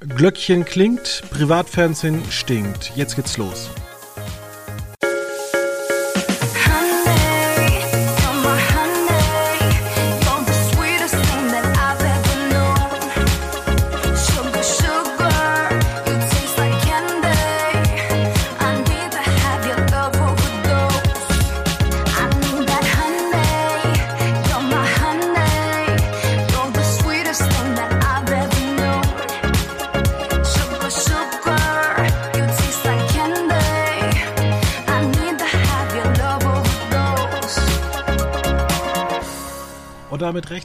Glöckchen klingt, Privatfernsehen stinkt. Jetzt geht's los.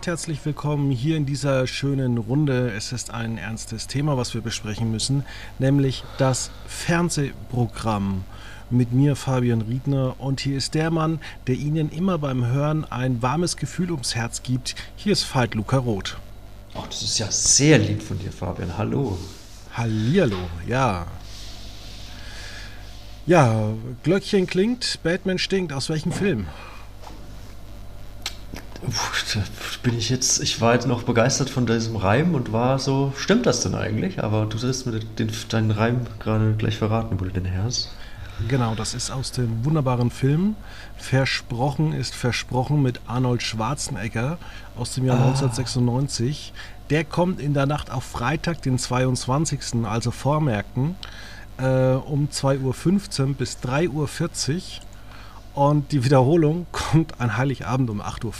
Recht herzlich willkommen hier in dieser schönen Runde. Es ist ein ernstes Thema, was wir besprechen müssen, nämlich das Fernsehprogramm. Mit mir Fabian Riedner und hier ist der Mann, der Ihnen immer beim Hören ein warmes Gefühl ums Herz gibt. Hier ist Veit Luca Roth. Ach, das ist ja sehr lieb von dir, Fabian. Hallo. Hallihallo, ja. Ja, Glöckchen klingt, Batman stinkt. Aus welchem Film? Bin ich jetzt, ich war jetzt noch begeistert von diesem Reim und war so, stimmt das denn eigentlich? Aber du sollst mir den, deinen Reim gerade gleich verraten, wo du den her hast. Genau, das ist aus dem wunderbaren Film Versprochen ist versprochen mit Arnold Schwarzenegger aus dem Jahr ah. 1996. Der kommt in der Nacht auf Freitag, den 22., also Vormerken, äh, um 2.15 Uhr bis 3.40 Uhr. Und die Wiederholung kommt an Heiligabend um 8.40 Uhr.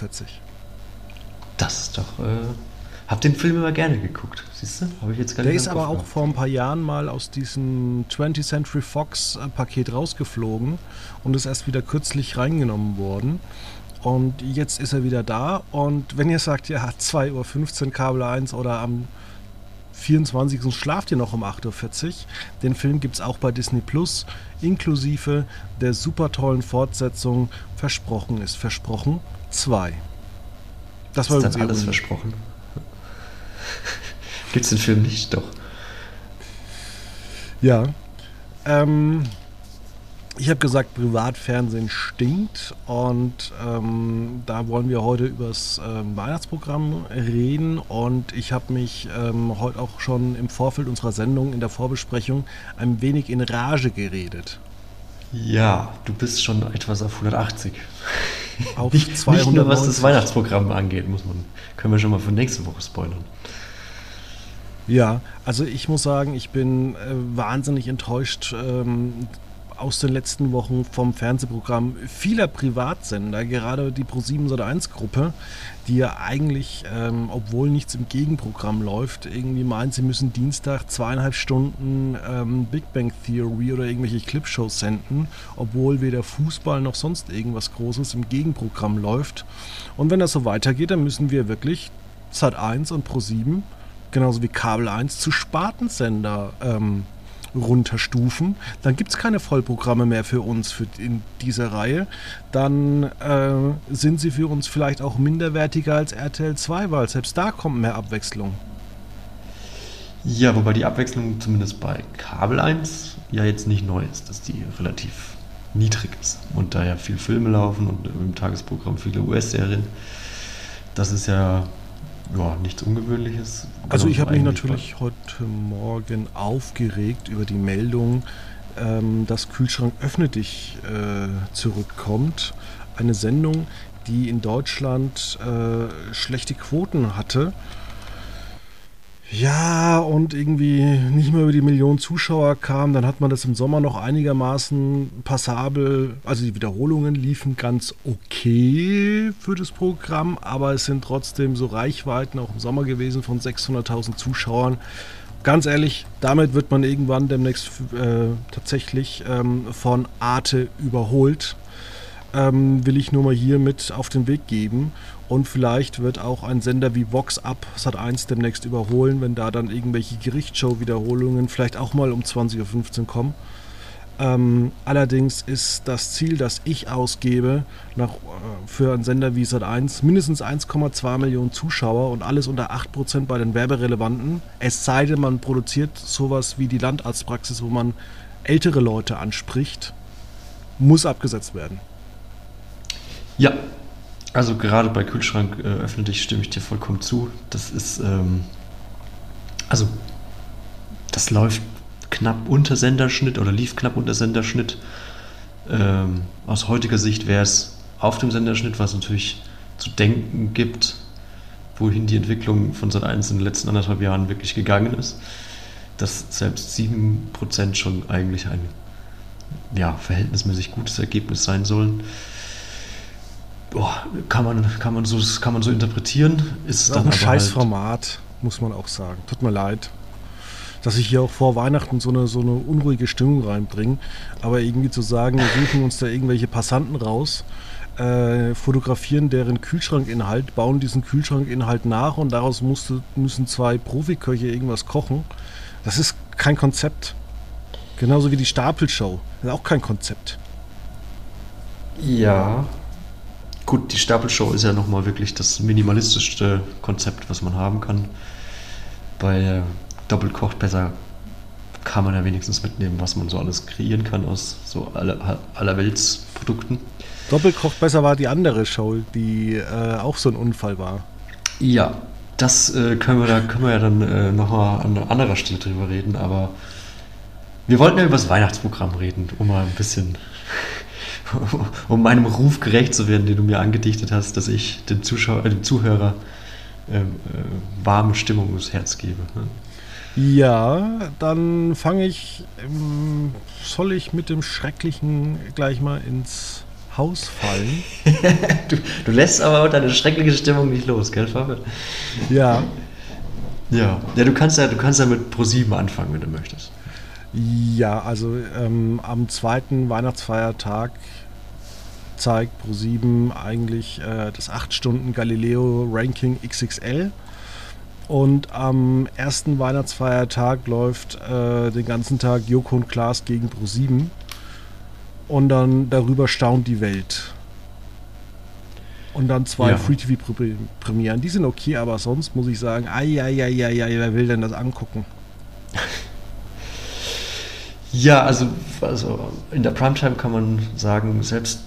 Das ist doch. Äh, hab den Film immer gerne geguckt. Siehst du? Habe ich jetzt gar Der ist aber auch vor ein paar Jahren mal aus diesem 20th Century Fox äh, Paket rausgeflogen und ist erst wieder kürzlich reingenommen worden. Und jetzt ist er wieder da. Und wenn ihr sagt, ja, 2.15 Uhr Kabel 1 oder am 24. schlaft ihr noch um 8.40 Uhr. Den Film gibt es auch bei Disney Plus, inklusive der super tollen Fortsetzung Versprochen ist Versprochen 2. Das war ist dann alles versprochen. Gibt es den Film nicht? Doch. Ja. Ähm, ich habe gesagt, Privatfernsehen stinkt und ähm, da wollen wir heute über das ähm, Weihnachtsprogramm reden und ich habe mich ähm, heute auch schon im Vorfeld unserer Sendung in der Vorbesprechung ein wenig in Rage geredet. Ja, du bist schon etwas auf 180. Auf nicht, 290. nicht nur was das Weihnachtsprogramm angeht, muss man, können wir schon mal für nächste Woche spoilern. Ja, also ich muss sagen, ich bin äh, wahnsinnig enttäuscht ähm, aus den letzten Wochen vom Fernsehprogramm vieler Privatsender, gerade die Pro7 1 Gruppe, die ja eigentlich, ähm, obwohl nichts im Gegenprogramm läuft, irgendwie meint, sie müssen Dienstag zweieinhalb Stunden ähm, Big Bang Theory oder irgendwelche Clipshows senden, obwohl weder Fußball noch sonst irgendwas Großes im Gegenprogramm läuft. Und wenn das so weitergeht, dann müssen wir wirklich Sat 1 und Pro7 genauso wie Kabel 1 zu Spartensender ähm, runterstufen. Dann gibt es keine Vollprogramme mehr für uns für in dieser Reihe. Dann äh, sind sie für uns vielleicht auch minderwertiger als RTL 2, weil selbst da kommt mehr Abwechslung. Ja, wobei die Abwechslung zumindest bei Kabel 1 ja jetzt nicht neu ist, dass die relativ niedrig ist und da ja viel Filme laufen und im Tagesprogramm viele US-Serien. Das ist ja ja, nichts Ungewöhnliches. Also ich habe mich natürlich heute Morgen aufgeregt über die Meldung, ähm, dass Kühlschrank öffne dich äh, zurückkommt. Eine Sendung, die in Deutschland äh, schlechte Quoten hatte ja, und irgendwie nicht mehr über die Millionen Zuschauer kam, dann hat man das im Sommer noch einigermaßen passabel, also die Wiederholungen liefen ganz okay für das Programm, aber es sind trotzdem so Reichweiten auch im Sommer gewesen von 600.000 Zuschauern. Ganz ehrlich, damit wird man irgendwann demnächst äh, tatsächlich ähm, von Arte überholt. Ähm, will ich nur mal hier mit auf den Weg geben. Und vielleicht wird auch ein Sender wie Vox Up Sat1 demnächst überholen, wenn da dann irgendwelche Gerichtsshow-Wiederholungen vielleicht auch mal um 20.15 Uhr kommen. Ähm, allerdings ist das Ziel, das ich ausgebe, nach, äh, für einen Sender wie Sat1 mindestens 1,2 Millionen Zuschauer und alles unter 8% bei den Werberelevanten. Es sei denn, man produziert sowas wie die Landarztpraxis, wo man ältere Leute anspricht, muss abgesetzt werden. Ja, also gerade bei Kühlschrank äh, öffentlich stimme ich dir vollkommen zu. Das ist, ähm, also das läuft knapp unter Senderschnitt oder lief knapp unter Senderschnitt. Ähm, aus heutiger Sicht wäre es auf dem Senderschnitt, was natürlich zu denken gibt, wohin die Entwicklung von Sat 1 in den letzten anderthalb Jahren wirklich gegangen ist. Dass selbst 7% schon eigentlich ein ja, verhältnismäßig gutes Ergebnis sein sollen. Boah, kann, man, kann, man so, kann man so interpretieren. Ist, ist dann ein Scheißformat, halt muss man auch sagen. Tut mir leid dass ich hier auch vor Weihnachten so eine, so eine unruhige Stimmung reinbringe. Aber irgendwie zu sagen, wir suchen uns da irgendwelche Passanten raus, äh, fotografieren deren Kühlschrankinhalt, bauen diesen Kühlschrankinhalt nach und daraus musste, müssen zwei Profiköche irgendwas kochen. Das ist kein Konzept. Genauso wie die Stapelshow. Das ist auch kein Konzept. Ja. Gut, die Stapelshow ist ja nochmal wirklich das minimalistischste Konzept, was man haben kann. Bei doppelt kocht besser kann man ja wenigstens mitnehmen, was man so alles kreieren kann aus so aller, allerweltsprodukten. Doppelt kocht besser war die andere Show, die äh, auch so ein Unfall war. Ja, das äh, können wir da können wir ja dann äh, nochmal an anderer Stelle drüber reden, aber wir wollten ja über das Weihnachtsprogramm reden, um mal ein bisschen um meinem Ruf gerecht zu werden, den du mir angedichtet hast, dass ich dem Zuschauer, dem Zuhörer ähm, äh, warme Stimmung ins Herz gebe. Ne? Ja, dann fange ich. Ähm, soll ich mit dem Schrecklichen gleich mal ins Haus fallen? du, du, lässt aber deine schreckliche Stimmung nicht los, gell, Fabian? Ja. Ja. Ja, du kannst ja, du kannst ja mit Pro7 anfangen, wenn du möchtest. Ja, also ähm, am zweiten Weihnachtsfeiertag zeigt Pro7 eigentlich äh, das 8 Stunden Galileo Ranking XXL. Und am ersten Weihnachtsfeiertag läuft äh, den ganzen Tag Joko und Klaas gegen Pro7. Und dann darüber staunt die Welt. Und dann zwei ja. Free-TV-Premieren. Die sind okay, aber sonst muss ich sagen, ai, ai, ai, ai, ai, wer will denn das angucken? Ja, also, also in der Primetime kann man sagen, selbst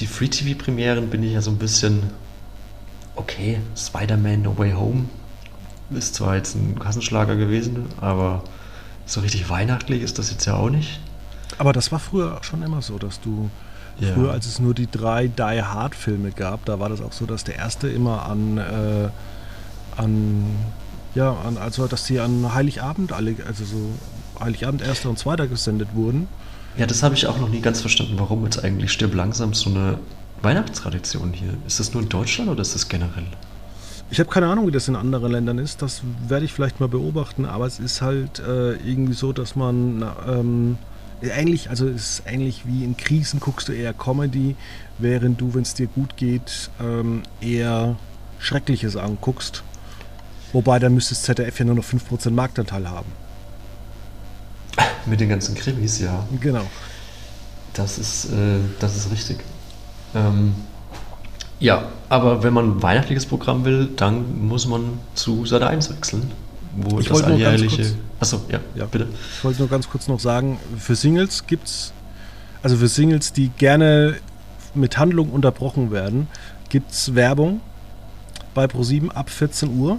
die Free-TV-Premieren bin ich ja so ein bisschen okay. Spider-Man No Way Home ist zwar jetzt ein Kassenschlager gewesen, aber so richtig weihnachtlich ist das jetzt ja auch nicht. Aber das war früher schon immer so, dass du ja. früher, als es nur die drei Die Hard Filme gab, da war das auch so, dass der erste immer an, äh, an ja, an, also dass die an Heiligabend alle, also so Heiligabend erster und zweiter gesendet wurden. Ja, das habe ich auch noch nie ganz verstanden, warum jetzt eigentlich stirb langsam so eine Weihnachtstradition hier. Ist das nur in Deutschland oder ist das generell? Ich habe keine Ahnung, wie das in anderen Ländern ist. Das werde ich vielleicht mal beobachten. Aber es ist halt äh, irgendwie so, dass man ähm, ähnlich, also es ist ähnlich wie in Krisen guckst du eher Comedy, während du, wenn es dir gut geht, ähm, eher Schreckliches anguckst. Wobei dann müsste das ZDF ja nur noch 5% Marktanteil haben. Mit den ganzen Krimis, ja. Genau. Das ist, äh, das ist richtig. Ähm, ja, aber wenn man ein weihnachtliches Programm will, dann muss man zu Sat 1 wechseln. Wo ich das alljährliche. Achso, ja, ja, bitte. Ich wollte nur ganz kurz noch sagen, für Singles gibt es, also für Singles, die gerne mit Handlung unterbrochen werden, gibt es Werbung bei Pro7 ab 14 Uhr,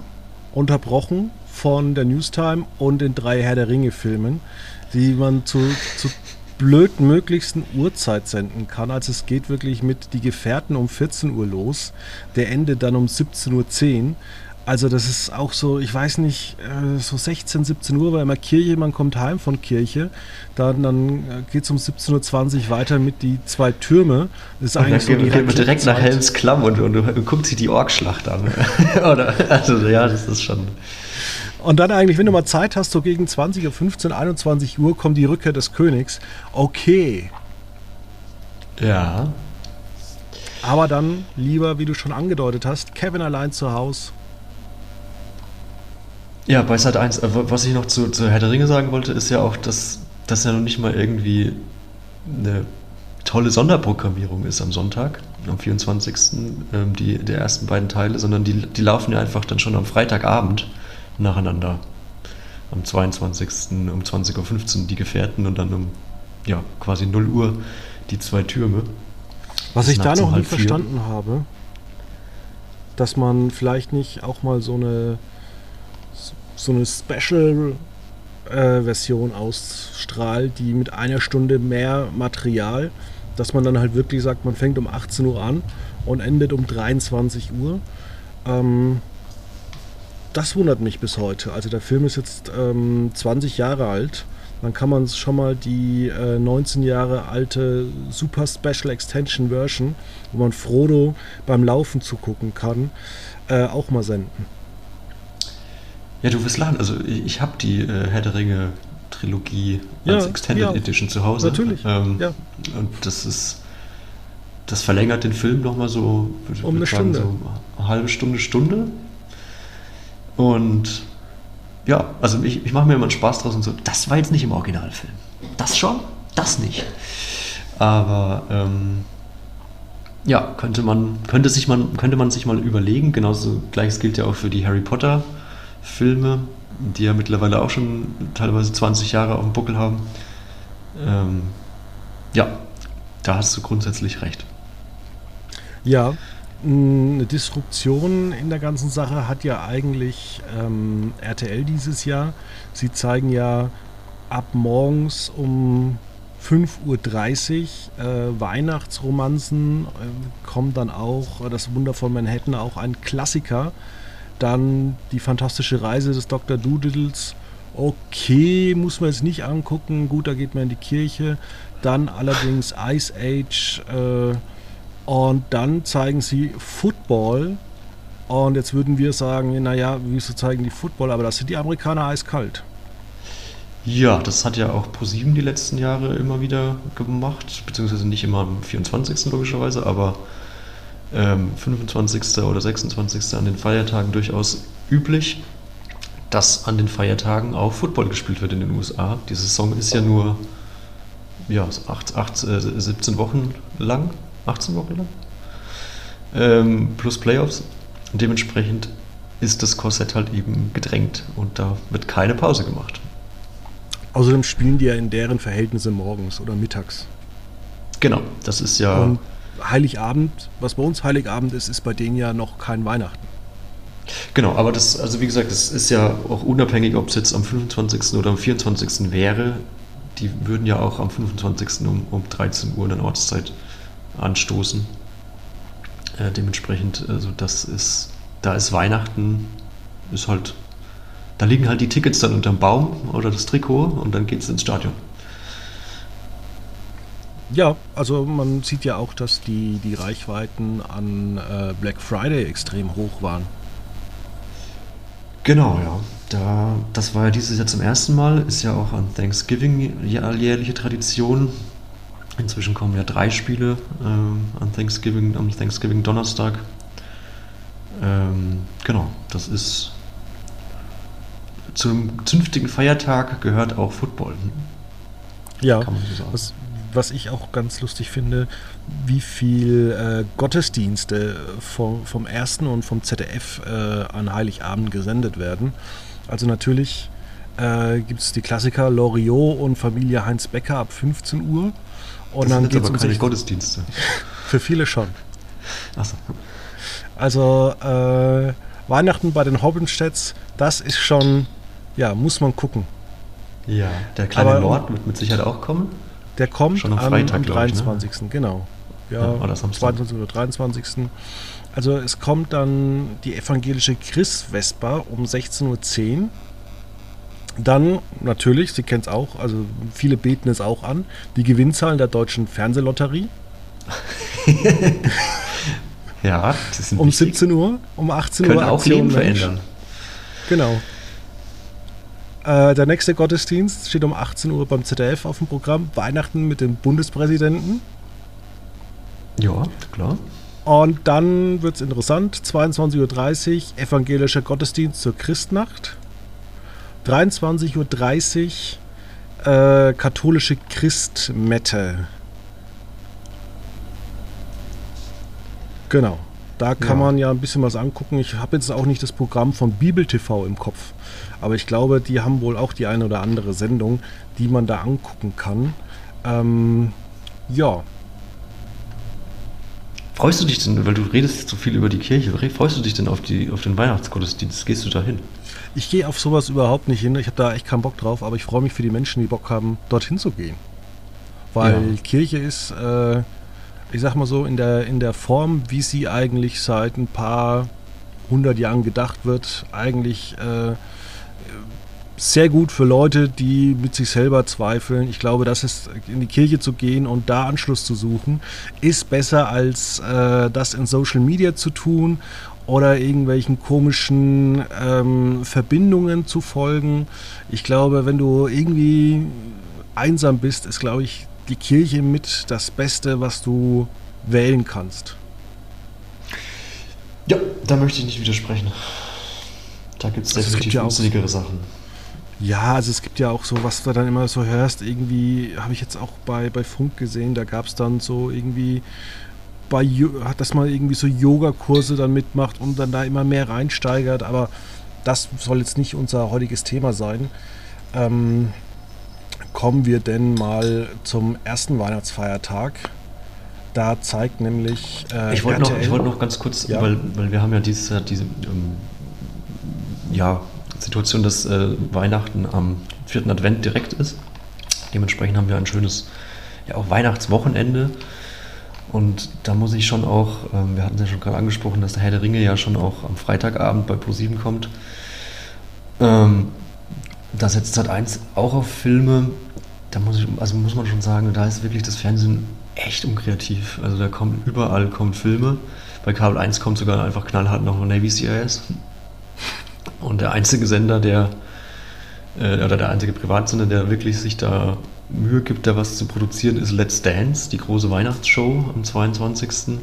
unterbrochen von der Newstime und den drei Herr der Ringe-Filmen, die man zu, zu blödmöglichsten Uhrzeit senden kann. Also es geht wirklich mit Die Gefährten um 14 Uhr los, der Ende dann um 17.10 Uhr. Also das ist auch so, ich weiß nicht, äh, so 16, 17 Uhr war immer Kirche, man kommt heim von Kirche, dann, dann äh, geht es um 17.20 Uhr weiter mit die zwei Türme. Das ist und eigentlich so die geht direkt nach Helms Klamm und, und, und guckt sich die Orkschlacht an. Oder, also ja, das ist schon... Und dann eigentlich, wenn du mal Zeit hast, so gegen 20 Uhr, 15, 21 Uhr kommt die Rückkehr des Königs. Okay. Ja. Aber dann lieber, wie du schon angedeutet hast, Kevin allein zu Hause. Ja, bei Sat 1, äh, was ich noch zu, zu Herr der Ringe sagen wollte, ist ja auch, dass das ja noch nicht mal irgendwie eine tolle Sonderprogrammierung ist am Sonntag, am 24. Ähm, die, der ersten beiden Teile, sondern die, die laufen ja einfach dann schon am Freitagabend nacheinander. Am 22. um 20.15 Uhr die Gefährten und dann um ja, quasi 0 Uhr die zwei Türme. Was ich da noch nie verstanden habe, dass man vielleicht nicht auch mal so eine so eine Special Version ausstrahlt, die mit einer Stunde mehr Material, dass man dann halt wirklich sagt, man fängt um 18 Uhr an und endet um 23 Uhr. Ähm, das wundert mich bis heute. Also der Film ist jetzt ähm, 20 Jahre alt. Dann kann man schon mal die äh, 19 Jahre alte Super Special Extension Version, wo man Frodo beim Laufen zugucken kann, äh, auch mal senden. Ja, du wirst lachen. Also ich habe die äh, Herr der Ringe Trilogie als Ja, Extended ja. Edition zu Hause. Natürlich, Ähm, ja. Und das ist, das verlängert den Film nochmal so, ich Um eine sagen, Stunde. so eine halbe Stunde, Stunde. Und ja, also ich, ich mache mir immer einen Spaß draus und so, das war jetzt nicht im Originalfilm. Das schon, das nicht. Aber ähm, ja, könnte man, könnte sich man, könnte man sich mal überlegen, genauso gleiches gilt ja auch für die Harry Potter Filme, die ja mittlerweile auch schon teilweise 20 Jahre auf dem Buckel haben. Ähm, ja, da hast du grundsätzlich recht. Ja, eine Disruption in der ganzen Sache hat ja eigentlich ähm, RTL dieses Jahr. Sie zeigen ja ab morgens um 5.30 Uhr äh, Weihnachtsromanzen, äh, kommt dann auch äh, das Wunder von Manhattan, auch ein Klassiker. Dann die fantastische Reise des Dr. Doodles. Okay, muss man jetzt nicht angucken. Gut, da geht man in die Kirche. Dann allerdings Ice Age. Äh, und dann zeigen sie Football. Und jetzt würden wir sagen, naja, wieso zeigen die Football? Aber das sind die Amerikaner eiskalt. Ja, das hat ja auch ProSieben die letzten Jahre immer wieder gemacht, beziehungsweise nicht immer am 24. logischerweise, aber ähm, 25. oder 26. an den Feiertagen durchaus üblich, dass an den Feiertagen auch Football gespielt wird in den USA. Die Saison ist ja nur ja, so acht, acht, äh, 17 Wochen lang, 18 Wochen lang, ähm, plus Playoffs. Und dementsprechend ist das Korsett halt eben gedrängt und da wird keine Pause gemacht. Außerdem spielen die ja in deren Verhältnisse morgens oder mittags. Genau, das ist ja. Und Heiligabend, was bei uns Heiligabend ist, ist bei denen ja noch kein Weihnachten. Genau, aber das, also wie gesagt, das ist ja auch unabhängig, ob es jetzt am 25. oder am 24. wäre. Die würden ja auch am 25. um, um 13 Uhr in der Ortszeit anstoßen. Äh, dementsprechend, also das ist, da ist Weihnachten, ist halt, da liegen halt die Tickets dann unterm Baum oder das Trikot und dann geht es ins Stadion. Ja, also man sieht ja auch, dass die, die Reichweiten an äh, Black Friday extrem hoch waren. Genau, ja. Da, das war ja dieses Jahr zum ersten Mal, ist ja auch an Thanksgiving ja jährliche Tradition. Inzwischen kommen ja drei Spiele ähm, an Thanksgiving, am Thanksgiving Donnerstag. Ähm, genau, das ist zum zünftigen Feiertag gehört auch Football. Ja, Kann man so was, was ich auch ganz lustig finde, wie viel äh, Gottesdienste vom, vom ersten und vom ZDF äh, an Heiligabend gesendet werden. Also natürlich äh, gibt es die Klassiker Loriot und Familie Heinz Becker ab 15 Uhr. Und das dann sind aber keine 16 Gottesdienste. Für viele schon. Achso. Also äh, Weihnachten bei den Hobbenstedts, das ist schon, ja, muss man gucken. Ja, der kleine Aber- Lord wird mit Sicherheit auch kommen. Der kommt Schon am Freitag, am glaub ich, ne? 23. Genau. Ja, Ja, oder Samstag. 22. oder 23. Also es kommt dann die evangelische Christ-Vesper um 16.10 Uhr. Dann natürlich, Sie kennen es auch, also viele beten es auch an, die Gewinnzahlen der deutschen Fernsehlotterie Ja, das sind um wichtig. 17 Uhr, um 18 Können Uhr. auch Aktion Leben Mensch. verändern. Genau. Äh, der nächste Gottesdienst steht um 18 Uhr beim ZDF auf dem Programm. Weihnachten mit dem Bundespräsidenten. Ja, klar. Und dann wird es interessant. 22.30 Uhr evangelischer Gottesdienst zur Christnacht. 23.30 Uhr äh, katholische Christmette. Genau. Da kann Ja. man ja ein bisschen was angucken. Ich habe jetzt auch nicht das Programm von Bibel TV im Kopf. Aber ich glaube, die haben wohl auch die eine oder andere Sendung, die man da angucken kann. Ähm, ja, Freust du dich denn, weil du redest so viel über die Kirche, re- freust du dich denn auf, die, auf den Weihnachtsgottesdienst? Gehst du da hin? Ich gehe auf sowas überhaupt nicht hin. Ich habe da echt keinen Bock drauf, aber ich freue mich für die Menschen, die Bock haben, dorthin zu gehen. Weil ja. Kirche ist, äh, ich sag mal so, in der, in der Form, wie sie eigentlich seit ein paar hundert Jahren gedacht wird, eigentlich äh, sehr gut für Leute, die mit sich selber zweifeln. Ich glaube, das ist in die Kirche zu gehen und da Anschluss zu suchen, ist besser als äh, das in Social Media zu tun oder irgendwelchen komischen ähm, Verbindungen zu folgen. Ich glaube, wenn du irgendwie einsam bist, ist, glaube ich, die Kirche mit das Beste, was du wählen kannst. Ja, da möchte ich nicht widersprechen. Da gibt es also definitiv ja unsinnigere Sachen. Ja, also es gibt ja auch so, was du dann immer so hörst, irgendwie habe ich jetzt auch bei, bei Funk gesehen, da gab es dann so irgendwie bei, dass man irgendwie so Yogakurse dann mitmacht und dann da immer mehr reinsteigert, aber das soll jetzt nicht unser heutiges Thema sein. Ähm, kommen wir denn mal zum ersten Weihnachtsfeiertag. Da zeigt nämlich. Äh, ich wollte noch, wollt noch ganz kurz, ja. weil, weil wir haben ja dieses, diese ähm, ja, Situation, dass äh, Weihnachten am vierten Advent direkt ist. Dementsprechend haben wir ein schönes, ja auch Weihnachtswochenende. Und da muss ich schon auch, ähm, wir hatten es ja schon gerade angesprochen, dass der Herr der Ringe ja schon auch am Freitagabend bei Pro7 kommt. Ähm, da setzt Sat 1 auch auf Filme. Da muss ich, also muss man schon sagen, da ist wirklich das Fernsehen echt unkreativ. Also da kommen überall kommen Filme. Bei Kabel 1 kommt sogar einfach knallhart noch Navy CIS. Und der einzige Sender, der, äh, oder der einzige Privatsender, der wirklich sich da Mühe gibt, da was zu produzieren, ist Let's Dance, die große Weihnachtsshow am 22.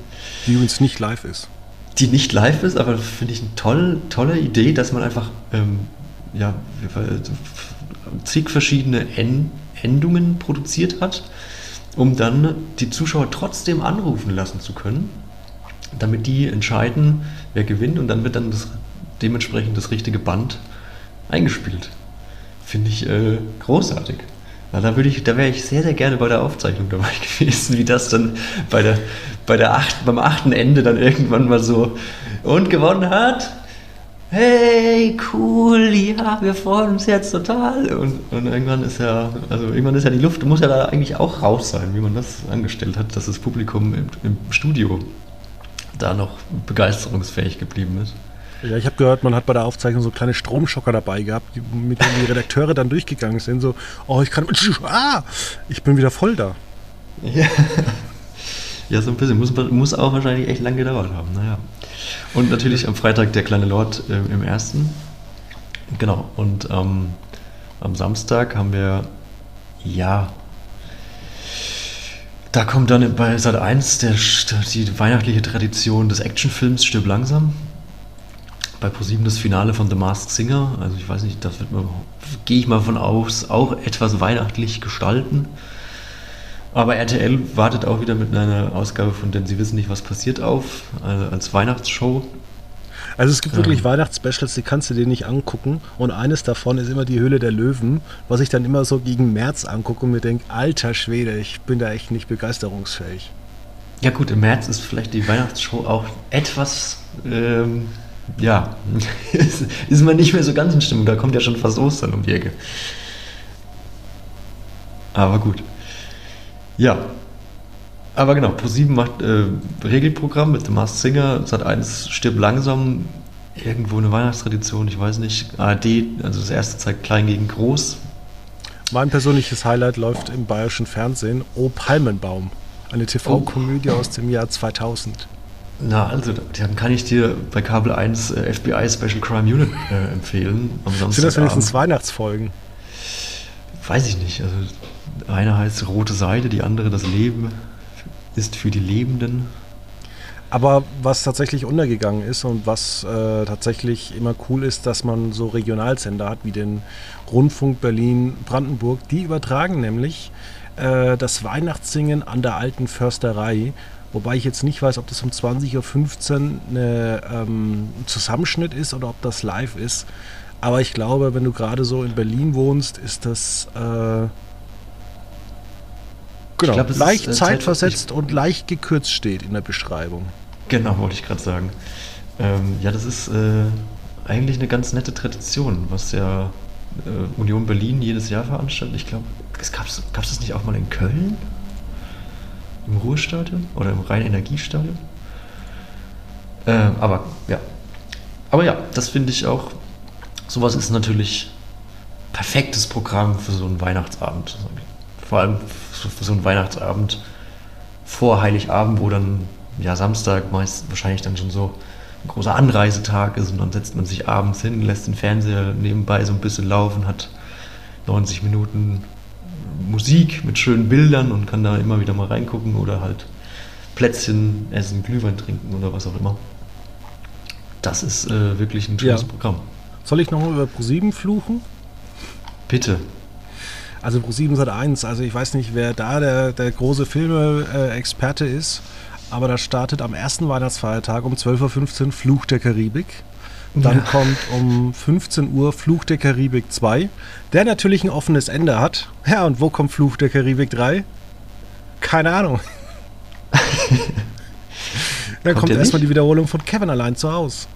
Die übrigens nicht live ist. Die nicht live ist, aber finde ich eine toll, tolle Idee, dass man einfach ähm, ja, zig verschiedene Endungen produziert hat, um dann die Zuschauer trotzdem anrufen lassen zu können, damit die entscheiden, wer gewinnt und dann wird dann das dementsprechend das richtige Band eingespielt. Finde ich äh, großartig. Na, da würde ich, da wäre ich sehr, sehr gerne bei der Aufzeichnung dabei gewesen, wie das dann bei der, bei der acht, beim achten Ende dann irgendwann mal so und gewonnen hat. Hey, cool, ja, wir freuen uns jetzt total. Und, und irgendwann ist ja, also irgendwann ist ja die Luft, muss ja da eigentlich auch raus sein, wie man das angestellt hat, dass das Publikum im, im Studio da noch begeisterungsfähig geblieben ist. Ja, ich habe gehört, man hat bei der Aufzeichnung so kleine Stromschocker dabei gehabt, mit denen die Redakteure dann durchgegangen sind. So, oh, ich kann. Ah, ich bin wieder voll da. Ja, ja so ein bisschen. Muss, muss auch wahrscheinlich echt lange gedauert haben. Naja. Und natürlich am Freitag der kleine Lord äh, im ersten. Genau. Und ähm, am Samstag haben wir, ja, da kommt dann bei Sat 1 der, die weihnachtliche Tradition des Actionfilms Stirb langsam bei ProSieben das Finale von The Masked Singer. Also ich weiß nicht, das wird man, gehe ich mal von aus, auch etwas weihnachtlich gestalten. Aber RTL wartet auch wieder mit einer Ausgabe von Denn sie wissen nicht, was passiert auf, also als Weihnachtsshow. Also es gibt ähm. wirklich Weihnachtsspecials, die kannst du dir nicht angucken. Und eines davon ist immer die Höhle der Löwen, was ich dann immer so gegen März angucke und mir denke, alter Schwede, ich bin da echt nicht begeisterungsfähig. Ja gut, im März ist vielleicht die Weihnachtsshow auch etwas ähm, ja, ist man nicht mehr so ganz in Stimmung. Da kommt ja schon fast Ostern um die Ecke. Aber gut. Ja. Aber genau, Pro7 macht äh, Regelprogramm mit dem Masked Singer. Sat 1 stirbt langsam. Irgendwo eine Weihnachtstradition, ich weiß nicht. ARD, also das erste zeigt klein gegen groß. Mein persönliches Highlight läuft im bayerischen Fernsehen. O Palmenbaum. Eine TV-Komödie oh. aus dem Jahr 2000. Na, also dann kann ich dir bei Kabel 1 äh, FBI Special Crime Unit äh, empfehlen. Am Sind das wenigstens Weihnachtsfolgen? Weiß ich nicht. Also eine heißt Rote Seide, die andere Das Leben ist für die Lebenden. Aber was tatsächlich untergegangen ist und was äh, tatsächlich immer cool ist, dass man so Regionalsender hat wie den Rundfunk Berlin-Brandenburg. Die übertragen nämlich äh, das Weihnachtssingen an der alten Försterei Wobei ich jetzt nicht weiß, ob das um 20.15 Uhr eine, ähm, ein Zusammenschnitt ist oder ob das live ist. Aber ich glaube, wenn du gerade so in Berlin wohnst, ist das äh, genau, glaub, leicht ist, äh, zeitversetzt und leicht gekürzt steht in der Beschreibung. Genau, wollte ich gerade sagen. Ähm, ja, das ist äh, eigentlich eine ganz nette Tradition, was ja äh, Union Berlin jedes Jahr veranstaltet. Ich glaube, gab es das nicht auch mal in Köln? Im Ruhestadion oder im Rhein-Energiestadion? Äh, aber ja. Aber ja, das finde ich auch. Sowas ist natürlich perfektes Programm für so einen Weihnachtsabend. Vor allem für so einen Weihnachtsabend vor Heiligabend, wo dann ja Samstag meist wahrscheinlich dann schon so ein großer Anreisetag ist und dann setzt man sich abends hin, lässt den Fernseher nebenbei so ein bisschen laufen, hat 90 Minuten Musik mit schönen Bildern und kann da immer wieder mal reingucken oder halt Plätzchen essen, Glühwein trinken oder was auch immer. Das ist äh, wirklich ein schönes ja. Programm. Soll ich noch über ProSieben fluchen? Bitte. Also Pro7 Sat 1, also ich weiß nicht, wer da der, der große Filme-Experte ist, aber da startet am ersten Weihnachtsfeiertag um 12.15 Uhr Fluch der Karibik. Dann ja. kommt um 15 Uhr Fluch der Karibik 2, der natürlich ein offenes Ende hat. Ja, und wo kommt Fluch der Karibik 3? Keine Ahnung. Dann kommt, kommt erstmal die Wiederholung von Kevin allein zu Hause.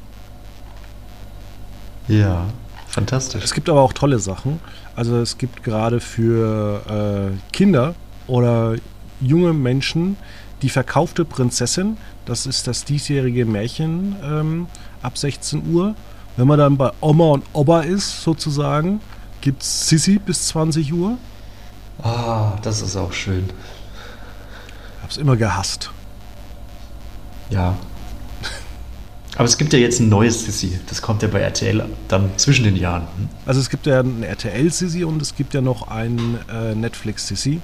Ja, fantastisch. Es gibt aber auch tolle Sachen. Also es gibt gerade für äh, Kinder oder junge Menschen die verkaufte Prinzessin. Das ist das diesjährige Märchen ähm, ab 16 Uhr. Wenn man dann bei Oma und Opa ist, sozusagen, gibt es Sissy bis 20 Uhr. Ah, das ist auch schön. Ich habe es immer gehasst. Ja, aber es gibt ja jetzt ein neues Sissy. Das kommt ja bei RTL dann zwischen den Jahren. Also es gibt ja ein RTL-Sissy und es gibt ja noch ein äh, Netflix-Sissy.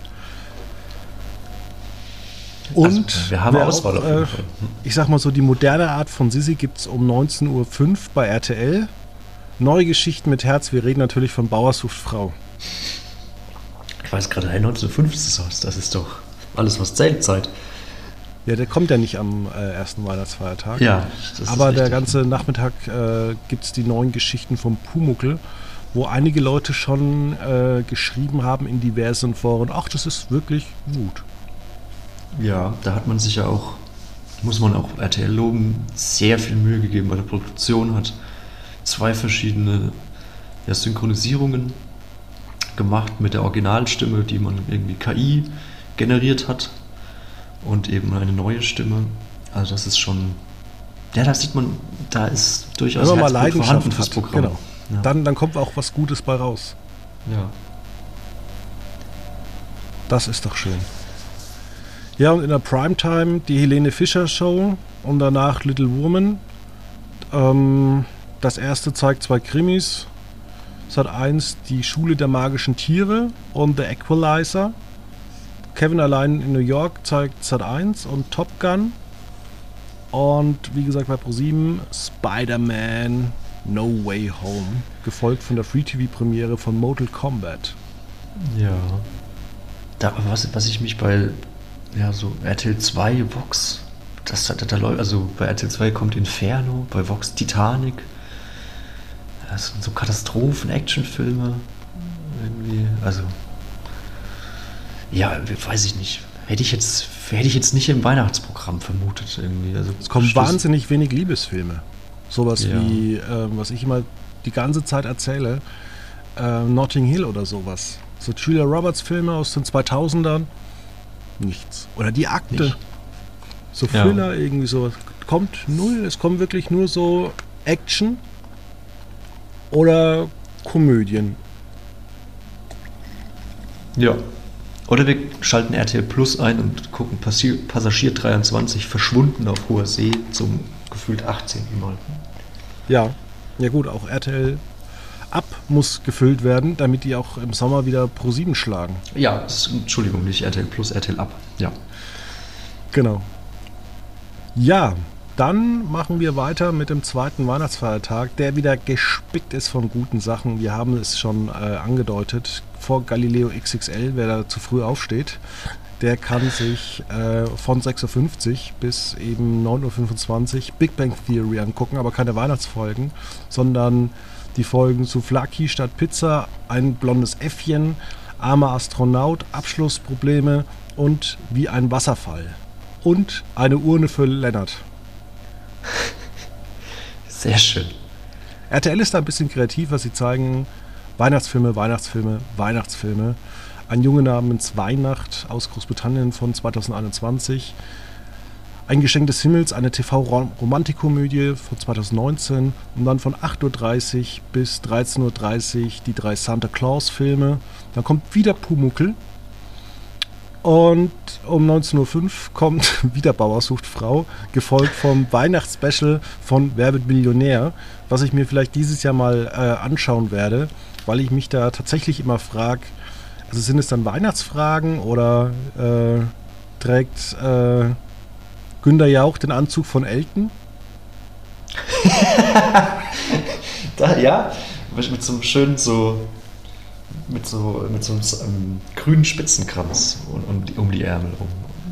Also, und also, wir haben Auswahl auch, auf jeden äh, Fall. Ich sag mal so, die moderne Art von Sissy gibt es um 19.05 Uhr bei RTL. Neue Geschichten mit Herz. Wir reden natürlich von Bauersucht Frau. Ich weiß gerade, 1905 ist das. Das ist doch alles, was zählt Zeit. Ja, der kommt ja nicht am äh, ersten Weihnachtsfeiertag. Ja, aber der ganze Nachmittag äh, gibt es die neuen Geschichten vom Pumuckel, wo einige Leute schon äh, geschrieben haben in diversen Foren, ach, das ist wirklich gut. Ja, da hat man sich ja auch, muss man auch RTL loben, sehr viel Mühe gegeben bei der Produktion, hat zwei verschiedene ja, Synchronisierungen gemacht mit der Originalstimme, die man irgendwie KI generiert hat und eben eine neue Stimme. Also das ist schon, ja, da sieht man, da ist durchaus Wenn man mal vorhanden fürs Programm. Genau. Ja. Dann, dann kommt auch was Gutes bei raus. Ja. Das ist doch schön. Ja, und in der Primetime die Helene Fischer Show und danach Little Woman. Ähm, das erste zeigt zwei Krimis. Sat 1 die Schule der magischen Tiere und The Equalizer. Kevin allein in New York zeigt Sat1 und Top Gun. Und wie gesagt bei ProSieben Spider-Man No Way Home. Gefolgt von der Free-TV-Premiere von Mortal Kombat. Ja. Da, was, was ich mich bei ja, so RTL 2, Vox, das, da, da läuft, also bei RTL 2 kommt Inferno, bei Vox Titanic. Das sind so Katastrophen, Actionfilme. Irgendwie, also ja, weiß ich nicht. Hätte ich jetzt, hätte ich jetzt nicht im Weihnachtsprogramm vermutet irgendwie. Also es kommen wahnsinnig wenig Liebesfilme. Sowas ja. wie, äh, was ich immer die ganze Zeit erzähle, äh, Notting Hill oder sowas. So Julia Roberts Filme aus den 2000ern, nichts. Oder die Akte. Nicht. So Thriller, ja. irgendwie sowas. Kommt null, es kommt wirklich nur so Action oder Komödien. Ja, oder wir schalten RTL Plus ein und gucken Passagier 23 verschwunden auf hoher See zum gefühlt 18. Mal. Ja, ja gut, auch RTL ab muss gefüllt werden, damit die auch im Sommer wieder Pro 7 schlagen. Ja, ist, Entschuldigung, nicht RTL Plus, RTL ab. Ja. Genau. Ja, dann machen wir weiter mit dem zweiten Weihnachtsfeiertag, der wieder gespickt ist von guten Sachen. Wir haben es schon äh, angedeutet vor Galileo XXL, wer da zu früh aufsteht. Der kann sich äh, von 6.50 Uhr bis eben 9.25 Uhr Big Bang Theory angucken, aber keine Weihnachtsfolgen, sondern die Folgen zu Flaki statt Pizza, ein blondes Äffchen, armer Astronaut, Abschlussprobleme und wie ein Wasserfall. Und eine Urne für Lennart. Sehr schön. RTL ist da ein bisschen kreativer. Sie zeigen Weihnachtsfilme, Weihnachtsfilme, Weihnachtsfilme. Ein Junge namens Weihnacht aus Großbritannien von 2021. Ein Geschenk des Himmels, eine TV-Romantikkomödie von 2019 und dann von 8.30 Uhr bis 13.30 Uhr die drei Santa Claus-Filme. Dann kommt wieder Pumuckel. Und um 19.05 Uhr kommt wieder Bauer Frau, gefolgt vom Weihnachtsspecial von Wer Millionär, was ich mir vielleicht dieses Jahr mal äh, anschauen werde, weil ich mich da tatsächlich immer frage, also sind es dann Weihnachtsfragen oder äh, trägt äh, Günter Jauch den Anzug von Elton? da, ja, mit so einem schönen so mit so, mit so einem grünen Spitzenkranz um, um, die, um die Ärmel rum.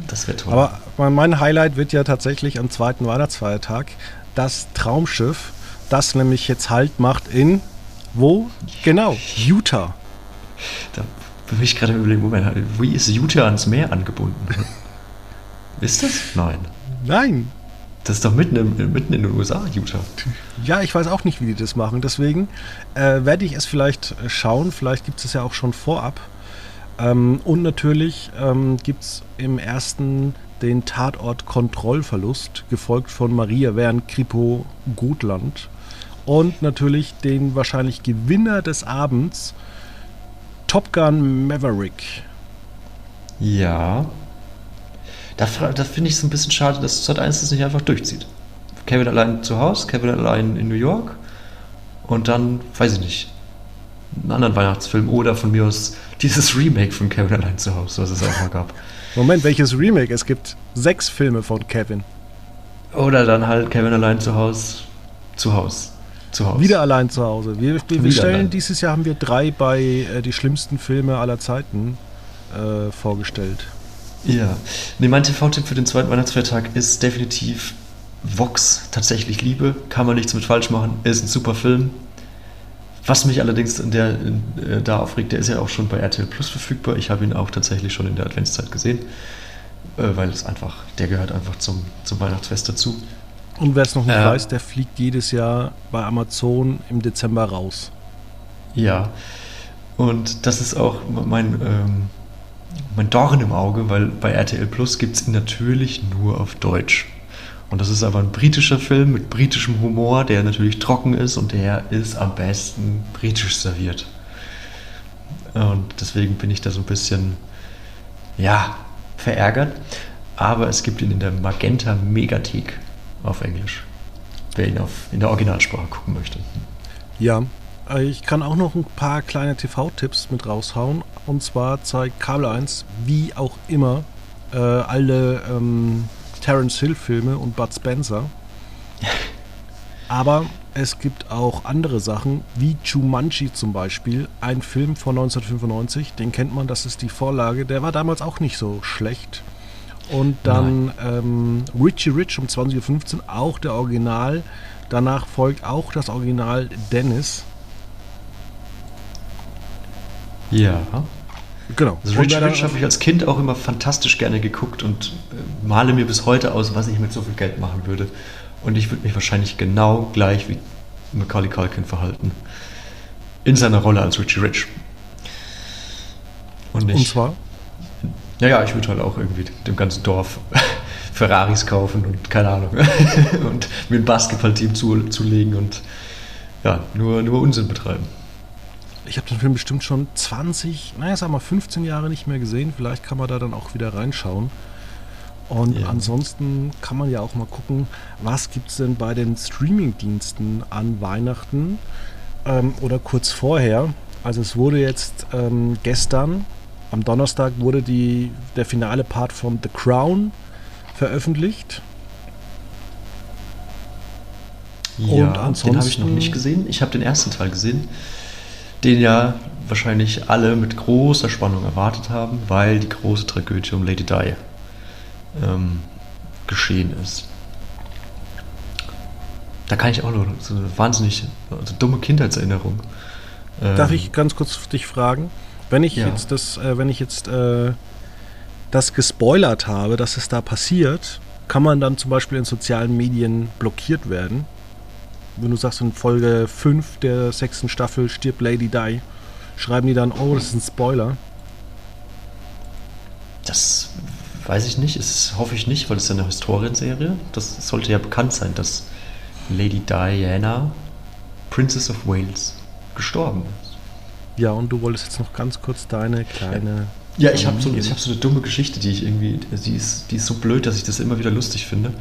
Das wäre toll. Aber mein Highlight wird ja tatsächlich am zweiten Weihnachtsfeiertag das Traumschiff, das nämlich jetzt Halt macht in wo? Genau, Utah. Da bin ich gerade überlegen, Moment, wie ist Utah ans Meer angebunden? ist das? Nein. Nein. Das ist doch mitten, im, mitten in den USA, Utah. Ja, ich weiß auch nicht, wie die das machen. Deswegen äh, werde ich es vielleicht schauen. Vielleicht gibt es es ja auch schon vorab. Ähm, und natürlich ähm, gibt es im ersten den Tatort Kontrollverlust, gefolgt von Maria Wern Kripo Gotland. Und natürlich den wahrscheinlich Gewinner des Abends, Top Gun Maverick. Ja, da, da finde ich es ein bisschen schade, dass Sat 1 das nicht einfach durchzieht. Kevin allein zu Hause, Kevin allein in New York und dann, weiß ich nicht, einen anderen Weihnachtsfilm oder von mir aus dieses Remake von Kevin allein zu Hause, was es auch mal gab. Moment, welches Remake? Es gibt sechs Filme von Kevin. Oder dann halt Kevin allein zu Hause, zu Hause. Zu Hause. Wieder allein zu Hause. Wir, wir, wir stellen allein. dieses Jahr haben wir drei bei äh, die schlimmsten Filme aller Zeiten äh, vorgestellt. Ja, nee, mein TV-Tipp für den zweiten Weihnachtsfeiertag ist definitiv Vox, tatsächlich Liebe, kann man nichts mit falsch machen, ist ein super Film. Was mich allerdings in der, in, äh, da aufregt, der ist ja auch schon bei RTL Plus verfügbar. Ich habe ihn auch tatsächlich schon in der Adventszeit gesehen, äh, weil es einfach, der gehört einfach zum, zum Weihnachtsfest dazu. Und wer es noch nicht äh, weiß, der fliegt jedes Jahr bei Amazon im Dezember raus. Ja, und das ist auch mein, ähm, mein Dorn im Auge, weil bei RTL Plus gibt es ihn natürlich nur auf Deutsch. Und das ist aber ein britischer Film mit britischem Humor, der natürlich trocken ist und der ist am besten britisch serviert. Und deswegen bin ich da so ein bisschen, ja, verärgert. Aber es gibt ihn in der Magenta Megathek auf Englisch, wer ihn auf, in der Originalsprache gucken möchte. Ja, ich kann auch noch ein paar kleine TV-Tipps mit raushauen. Und zwar zeigt Kabel 1, wie auch immer, äh, alle ähm, Terence Hill-Filme und Bud Spencer. Aber es gibt auch andere Sachen, wie Jumanji zum Beispiel, ein Film von 1995, den kennt man, das ist die Vorlage, der war damals auch nicht so schlecht. Und dann ähm, Richie Rich um 20.15 Uhr, auch der Original. Danach folgt auch das Original Dennis ja. Genau. Also Rich Rich habe ich als Kind auch immer fantastisch gerne geguckt und äh, male mir bis heute aus, was ich mit so viel Geld machen würde. Und ich würde mich wahrscheinlich genau gleich wie Macaulay Culkin verhalten. In seiner Rolle als Richie Rich. Und, ich, und zwar? Ja, ja, ich würde halt auch irgendwie dem ganzen Dorf Ferraris kaufen und keine Ahnung. und mir ein Basketballteam zu, zulegen und ja, nur, nur Unsinn betreiben ich habe den Film bestimmt schon 20, naja, sag mal 15 Jahre nicht mehr gesehen. Vielleicht kann man da dann auch wieder reinschauen. Und ja. ansonsten kann man ja auch mal gucken, was gibt es denn bei den Streaming-Diensten an Weihnachten ähm, oder kurz vorher. Also es wurde jetzt ähm, gestern, am Donnerstag, wurde die, der finale Part von The Crown veröffentlicht. Ja, Und ansonsten, den habe ich noch nicht gesehen. Ich habe den ersten Teil gesehen den ja wahrscheinlich alle mit großer Spannung erwartet haben, weil die große Tragödie um Lady Di ähm, geschehen ist. Da kann ich auch noch so eine wahnsinnig so dumme Kindheitserinnerung. Ähm, Darf ich ganz kurz dich fragen? Wenn ich ja. jetzt das, äh, wenn ich jetzt äh, das gespoilert habe, dass es da passiert, kann man dann zum Beispiel in sozialen Medien blockiert werden? Wenn du sagst, in Folge 5 der sechsten Staffel stirbt Lady Di, schreiben die dann, oh, das ist ein Spoiler? Das weiß ich nicht, das hoffe ich nicht, weil es ja eine Historienserie. Das sollte ja bekannt sein, dass Lady Diana, Princess of Wales, gestorben ist. Ja, und du wolltest jetzt noch ganz kurz deine kleine. Ja, ich habe so, hab so eine dumme Geschichte, die ich irgendwie, die ist, die ist so blöd, dass ich das immer wieder lustig finde.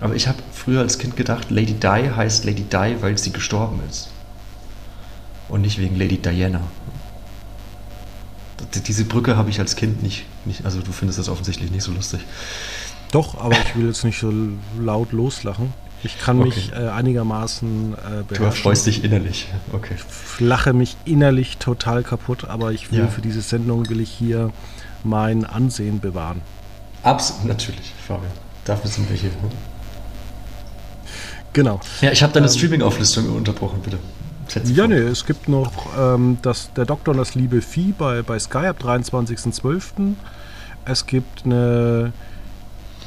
Aber ich habe früher als Kind gedacht, Lady Di heißt Lady Di, weil sie gestorben ist. Und nicht wegen Lady Diana. Diese Brücke habe ich als Kind nicht, nicht. Also du findest das offensichtlich nicht so lustig. Doch, aber ich will jetzt nicht so laut loslachen. Ich kann okay. mich äh, einigermaßen äh, beherrschen. Du freust dich innerlich, okay. Ich lache mich innerlich total kaputt, aber ich will ja. für diese Sendung will ich hier mein Ansehen bewahren. Absolut, natürlich, Fabian. Dafür sind wir hier. Genau. Ja, ich habe deine ähm, Streaming-Auflistung unterbrochen, bitte. Ja, nee, es gibt noch ähm, das, Der Doktor und das liebe Vieh bei, bei Sky ab 23.12. Es gibt eine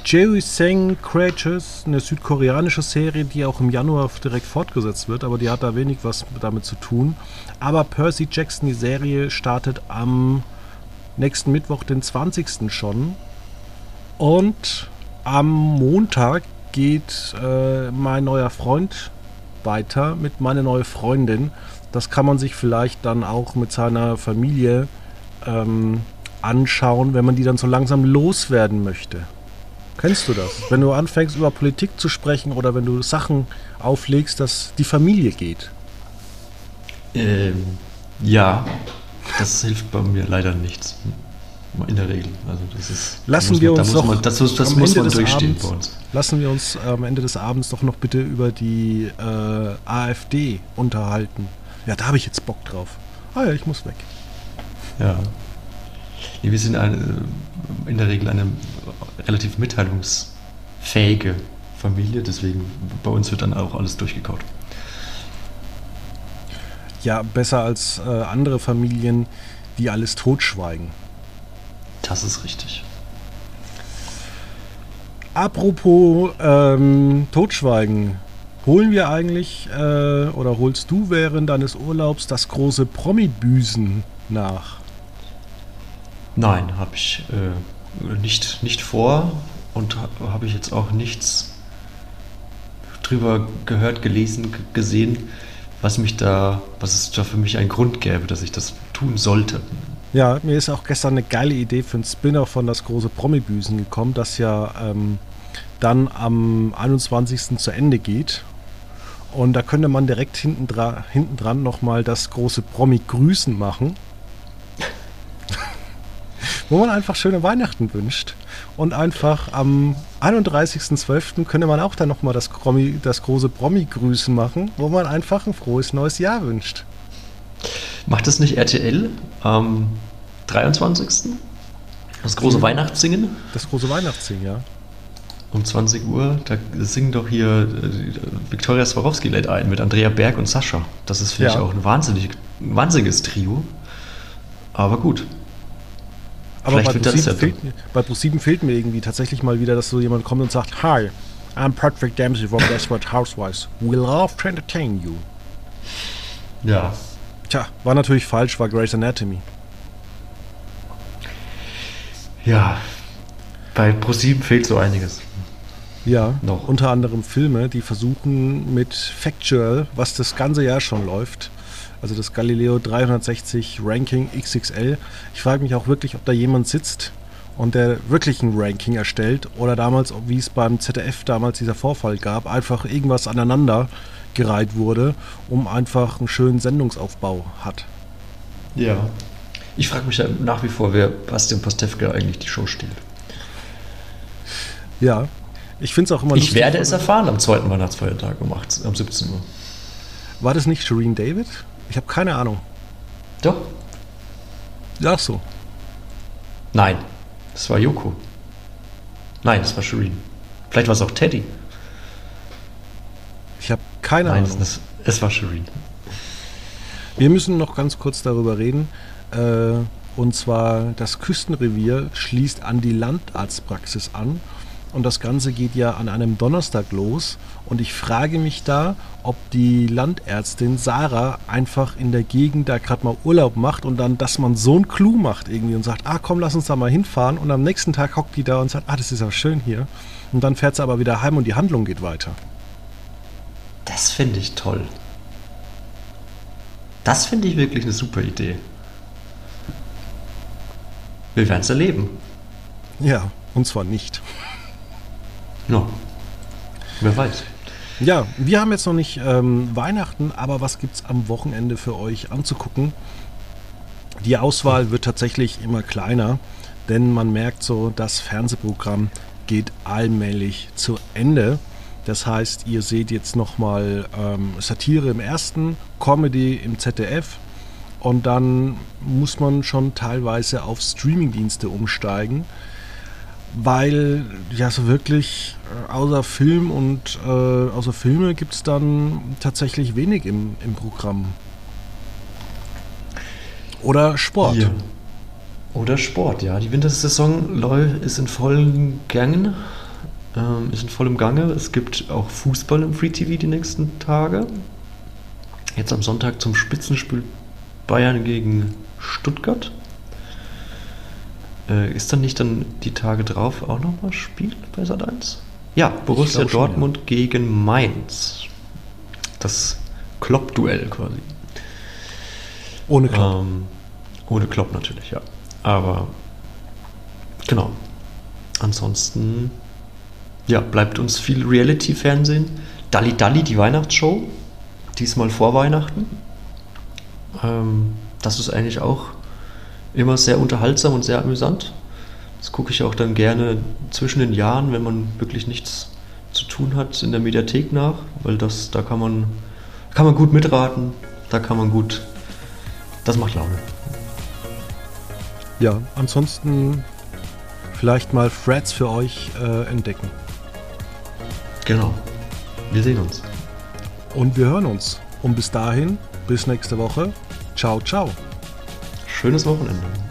Jerry Seng Creatures, eine südkoreanische Serie, die auch im Januar direkt fortgesetzt wird, aber die hat da wenig was damit zu tun. Aber Percy Jackson, die Serie, startet am nächsten Mittwoch, den 20. schon. Und am Montag geht äh, mein neuer Freund weiter mit meiner neuen Freundin. Das kann man sich vielleicht dann auch mit seiner Familie ähm, anschauen, wenn man die dann so langsam loswerden möchte. Kennst du das? Wenn du anfängst über Politik zu sprechen oder wenn du Sachen auflegst, dass die Familie geht? Ähm, ja, das hilft bei mir leider nichts. In der Regel. Also das ist, lassen wir uns doch man, das, das muss man durchstehen Abends, bei uns. Lassen wir uns am Ende des Abends doch noch bitte über die äh, AfD unterhalten. Ja, da habe ich jetzt Bock drauf. Ah ja, ich muss weg. Ja. Wir sind eine, in der Regel eine relativ mitteilungsfähige Familie, deswegen bei uns wird dann auch alles durchgekaut. Ja, besser als äh, andere Familien, die alles totschweigen. Das ist richtig. Apropos ähm, Totschweigen. Holen wir eigentlich äh, oder holst du während deines Urlaubs das große Promi-Büsen nach? Nein, habe ich äh, nicht, nicht vor und habe ich jetzt auch nichts drüber gehört, gelesen, gesehen, was mich da, was es da für mich einen Grund gäbe, dass ich das tun sollte. Ja, mir ist auch gestern eine geile Idee für ein Spinner von das große Promi-Büsen gekommen, das ja ähm, dann am 21. zu Ende geht. Und da könnte man direkt hinten, dra dran nochmal das große Promi-Grüßen machen. Wo man einfach schöne Weihnachten wünscht. Und einfach am 31.12. könnte man auch dann nochmal das, das große Promi-Grüßen machen, wo man einfach ein frohes neues Jahr wünscht. Macht das nicht RTL am 23.? Das große mhm. Weihnachtssingen? Das große Weihnachtssingen, ja. Um 20 Uhr, da singen doch hier äh, Viktoria Swarovski lädt ein mit Andrea Berg und Sascha. Das ist, finde ja. ich, auch ein, wahnsinnig, ein wahnsinniges Trio. Aber gut. Aber Vielleicht bei ProSieben, fehlt, bei ProSieben fehlt mir irgendwie tatsächlich mal wieder, dass so jemand kommt und sagt, Hi, I'm Patrick Dempsey from Desperate Housewives. We love to entertain you. Ja, Tja, war natürlich falsch, war Grey's Anatomy. Ja, bei ProSieben fehlt so einiges. Ja, noch. unter anderem Filme, die versuchen mit Factual, was das ganze Jahr schon läuft, also das Galileo 360 Ranking XXL. Ich frage mich auch wirklich, ob da jemand sitzt und der wirklich ein Ranking erstellt oder damals, wie es beim ZDF damals dieser Vorfall gab, einfach irgendwas aneinander gereiht wurde, um einfach einen schönen Sendungsaufbau hat. Ja. Ich frage mich ja nach wie vor, wer Bastian Pastewka eigentlich die Show stiehlt. Ja, ich finde es auch immer Ich werde es erfahren am zweiten Weihnachtsfeiertag um, 18, um 17 Uhr. War das nicht Shireen David? Ich habe keine Ahnung. Doch. Ach so. Nein, das war Joko. Nein, das war Shireen. Vielleicht war es auch Teddy. Ich habe keine Nein, Ahnung. Es, es war Shireen. Wir müssen noch ganz kurz darüber reden. Äh, und zwar, das Küstenrevier schließt an die Landarztpraxis an. und das Ganze geht ja an einem Donnerstag los. Und ich frage mich da, ob die Landärztin Sarah einfach in der Gegend da gerade mal Urlaub macht und dann, dass man so einen Clou macht irgendwie und sagt, ah komm, lass uns da mal hinfahren. Und am nächsten Tag hockt die da und sagt, ah, das ist ja schön hier. Und dann fährt sie aber wieder heim und die Handlung geht weiter. Das finde ich toll. Das finde ich wirklich eine super Idee. Wir werden es erleben. Ja, und zwar nicht. No. Wer weiß. Ja, wir haben jetzt noch nicht ähm, Weihnachten, aber was gibt es am Wochenende für euch anzugucken? Die Auswahl wird tatsächlich immer kleiner, denn man merkt so, das Fernsehprogramm geht allmählich zu Ende. Das heißt, ihr seht jetzt nochmal ähm, Satire im ersten, Comedy im ZDF und dann muss man schon teilweise auf Streamingdienste umsteigen, weil ja so wirklich äh, außer Film und äh, außer Filme gibt es dann tatsächlich wenig im, im Programm. Oder Sport. Ja. Oder Sport, ja. Die Wintersaison ist in vollen Gängen ähm, ist in vollem Gange. Es gibt auch Fußball im Free TV die nächsten Tage. Jetzt am Sonntag zum Spitzenspiel Bayern gegen Stuttgart. Äh, ist dann nicht dann die Tage drauf auch nochmal Spiel bei Sat 1? Ja, Borussia Dortmund schon, ja. gegen Mainz. Das Klopp-Duell quasi. Ohne Klopp. Ähm, ohne Klopp natürlich, ja. Aber genau. Ansonsten ja, bleibt uns viel Reality-Fernsehen. Dalli Dalli, die Weihnachtsshow, diesmal vor Weihnachten. Ähm, das ist eigentlich auch immer sehr unterhaltsam und sehr amüsant. Das gucke ich auch dann gerne zwischen den Jahren, wenn man wirklich nichts zu tun hat, in der Mediathek nach, weil das, da kann man, kann man gut mitraten, da kann man gut, das macht Laune. Ja, ansonsten vielleicht mal Threads für euch äh, entdecken. Genau. Wir sehen uns. Und wir hören uns. Und bis dahin, bis nächste Woche. Ciao, ciao. Schönes Wochenende.